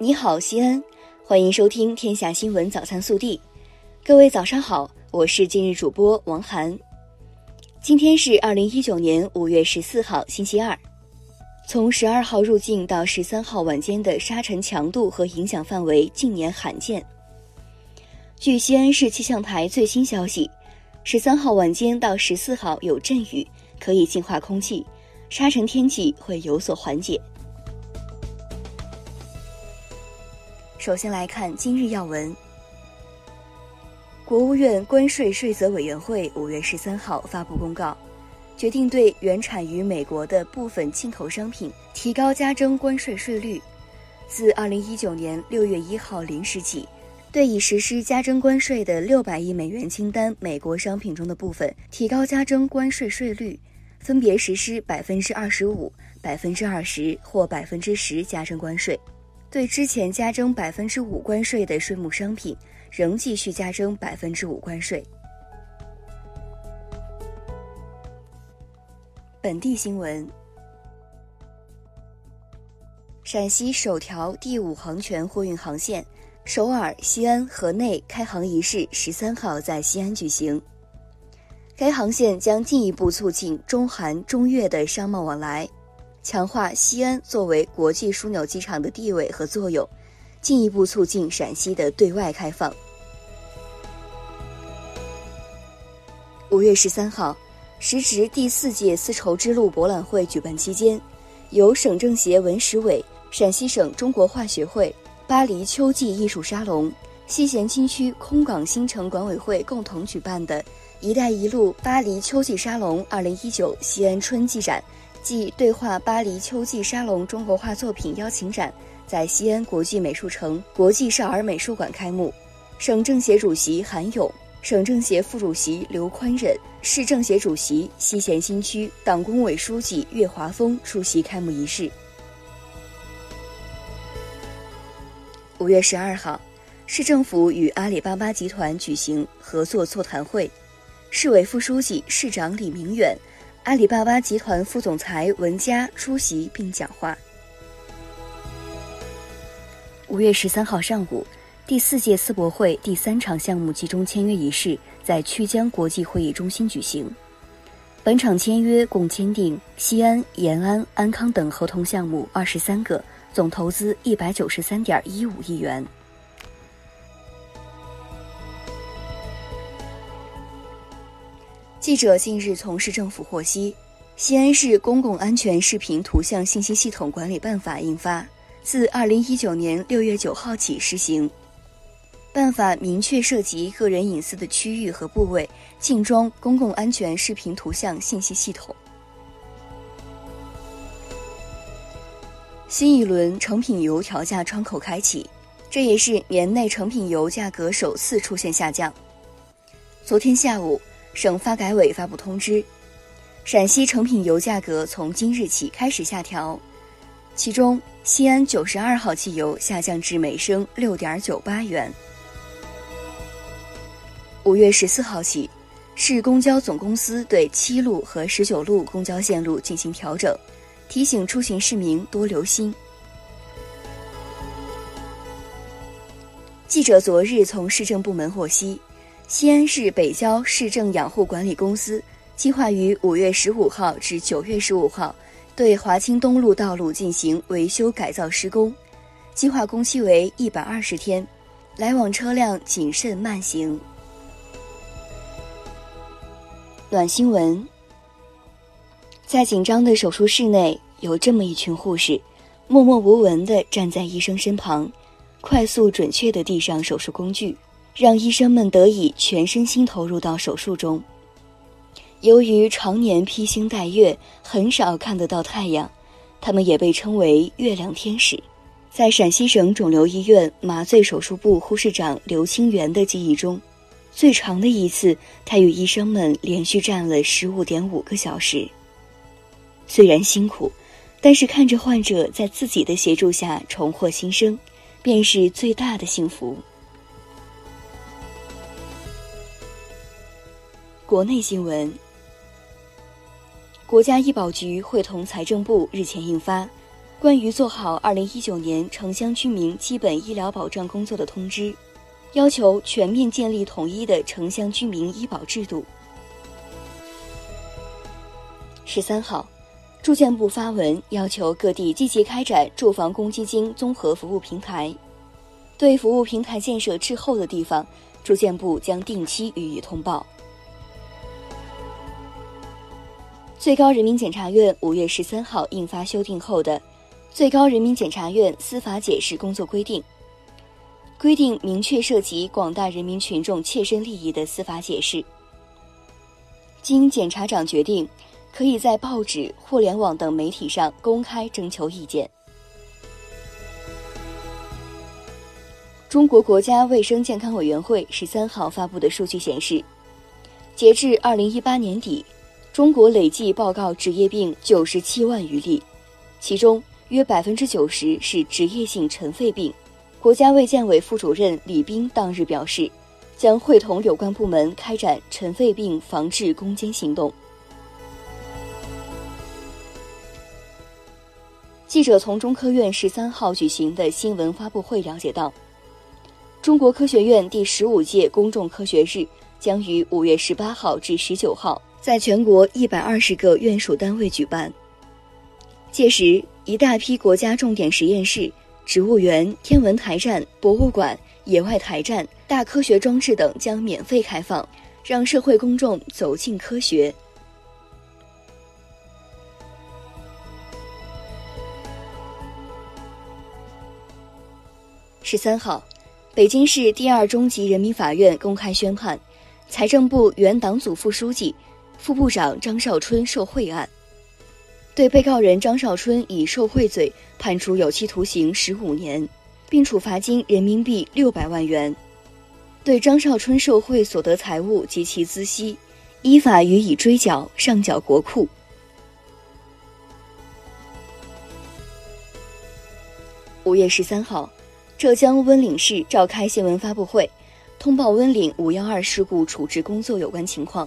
你好，西安，欢迎收听《天下新闻早餐速递》。各位早上好，我是今日主播王涵。今天是二零一九年五月十四号，星期二。从十二号入境到十三号晚间的沙尘强度和影响范围近年罕见。据西安市气象台最新消息，十三号晚间到十四号有阵雨，可以净化空气，沙尘天气会有所缓解。首先来看今日要闻。国务院关税税则委员会五月十三号发布公告，决定对原产于美国的部分进口商品提高加征关税税率。自二零一九年六月一号零时起，对已实施加征关税的六百亿美元清单美国商品中的部分提高加征关税税率，分别实施百分之二十五、百分之二十或百分之十加征关税。对之前加征百分之五关税的税目商品，仍继续加征百分之五关税。本地新闻：陕西首条第五航权货运航线首尔、西安、河内开航仪式十三号在西安举行。该航线将进一步促进中韩、中越的商贸往来。强化西安作为国际枢纽机场的地位和作用，进一步促进陕西的对外开放。五月十三号，时值第四届丝绸之路博览会举办期间，由省政协文史委、陕西省中国画学会、巴黎秋季艺术沙龙、西咸新区空港新城管委会共同举办的“一带一路巴黎秋季沙龙二零一九西安春季展”。暨对话巴黎秋季沙龙中国画作品邀请展在西安国际美术城国际少儿美术馆开幕，省政协主席韩勇、省政协副主席刘宽忍、市政协主席西咸新区党工委书记岳华峰出席开幕仪式。五月十二号，市政府与阿里巴巴集团举行合作座谈会，市委副书记、市长李明远。阿里巴巴集团副总裁文佳出席并讲话。五月十三号上午，第四届世博会第三场项目集中签约仪式在曲江国际会议中心举行。本场签约共签订西安、延安、安康等合同项目二十三个，总投资一百九十三点一五亿元。记者近日从市政府获悉，西安市公共安全视频图像信息系统管理办法印发，自二零一九年六月九号起施行。办法明确涉及个人隐私的区域和部位禁装公共安全视频图像信息系统。新一轮成品油调价窗口开启，这也是年内成品油价格首次出现下降。昨天下午。省发改委发布通知，陕西成品油价格从今日起开始下调，其中西安九十二号汽油下降至每升六点九八元。五月十四号起，市公交总公司对七路和十九路公交线路进行调整，提醒出行市民多留心。记者昨日从市政部门获悉。西安市北郊市政养护管理公司计划于五月十五号至九月十五号对华清东路道路进行维修改造施工，计划工期为一百二十天，来往车辆谨慎慢行。暖新闻：在紧张的手术室内，有这么一群护士，默默无闻地站在医生身旁，快速准确地递上手术工具。让医生们得以全身心投入到手术中。由于常年披星戴月，很少看得到太阳，他们也被称为“月亮天使”。在陕西省肿瘤医院麻醉手术部护士长刘清源的记忆中，最长的一次，他与医生们连续站了十五点五个小时。虽然辛苦，但是看着患者在自己的协助下重获新生，便是最大的幸福。国内新闻：国家医保局会同财政部日前印发《关于做好二零一九年城乡居民基本医疗保障工作的通知，要求全面建立统一的城乡居民医保制度。十三号，住建部发文要求各地积极开展住房公积金综合服务平台，对服务平台建设滞后的地方，住建部将定期予以通报。最高人民检察院五月十三号印发修订后的《最高人民检察院司法解释工作规定》，规定明确涉及广大人民群众切身利益的司法解释，经检察长决定，可以在报纸、互联网等媒体上公开征求意见。中国国家卫生健康委员会十三号发布的数据显示，截至二零一八年底。中国累计报告职业病九十七万余例，其中约百分之九十是职业性尘肺病。国家卫健委副主任李斌当日表示，将会同有关部门开展尘肺病防治攻坚行动。记者从中科院十三号举行的新闻发布会了解到，中国科学院第十五届公众科学日将于五月十八号至十九号。在全国一百二十个院属单位举办。届时，一大批国家重点实验室、植物园、天文台站、博物馆、野外台站、大科学装置等将免费开放，让社会公众走进科学。十三号，北京市第二中级人民法院公开宣判，财政部原党组副书记。副部长张少春受贿案，对被告人张少春以受贿罪判处有期徒刑十五年，并处罚金人民币六百万元。对张少春受贿所得财物及其孳息，依法予以追缴，上缴国库。五月十三号，浙江温岭市召开新闻发布会，通报温岭五幺二事故处置工作有关情况。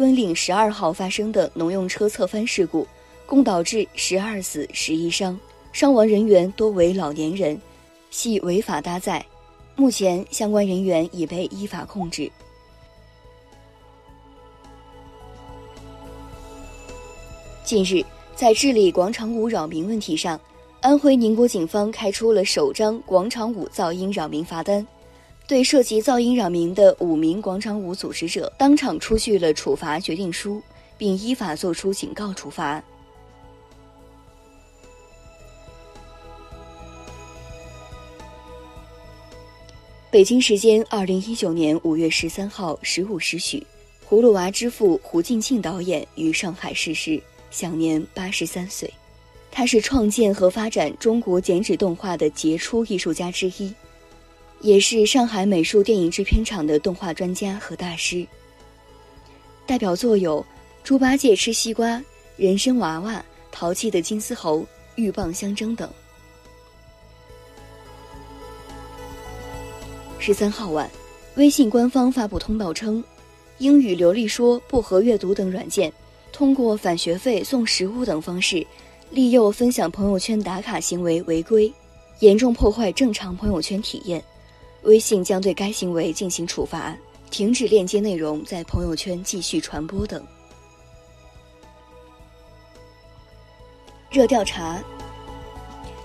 温岭十二号发生的农用车侧翻事故，共导致十二死十一伤，伤亡人员多为老年人，系违法搭载。目前相关人员已被依法控制。近日，在治理广场舞扰民问题上，安徽宁国警方开出了首张广场舞噪音扰民罚单。对涉及噪音扰民的五名广场舞组织者，当场出具了处罚决定书，并依法作出警告处罚。北京时间二零一九年五月十三号十五时许，葫芦娃之父胡静庆导演于上海逝世，享年八十三岁。他是创建和发展中国剪纸动画的杰出艺术家之一。也是上海美术电影制片厂的动画专家和大师。代表作有《猪八戒吃西瓜》《人参娃娃》《淘气的金丝猴》《鹬蚌相争》等。十三号晚，微信官方发布通报称，英语流利说、不合阅读等软件，通过返学费、送食物等方式，利诱分享朋友圈打卡行为违规，严重破坏正常朋友圈体验。微信将对该行为进行处罚，停止链接内容在朋友圈继续传播等。热调查：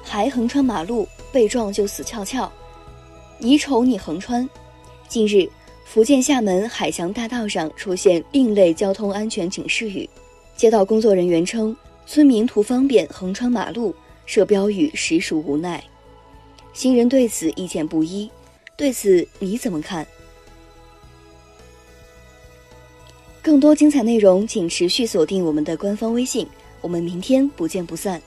还横穿马路，被撞就死翘翘。你瞅你横穿！近日，福建厦门海翔大道上出现另类交通安全警示语，街道工作人员称，村民图方便横穿马路，设标语实属无奈。行人对此意见不一。对此你怎么看？更多精彩内容，请持续锁定我们的官方微信。我们明天不见不散。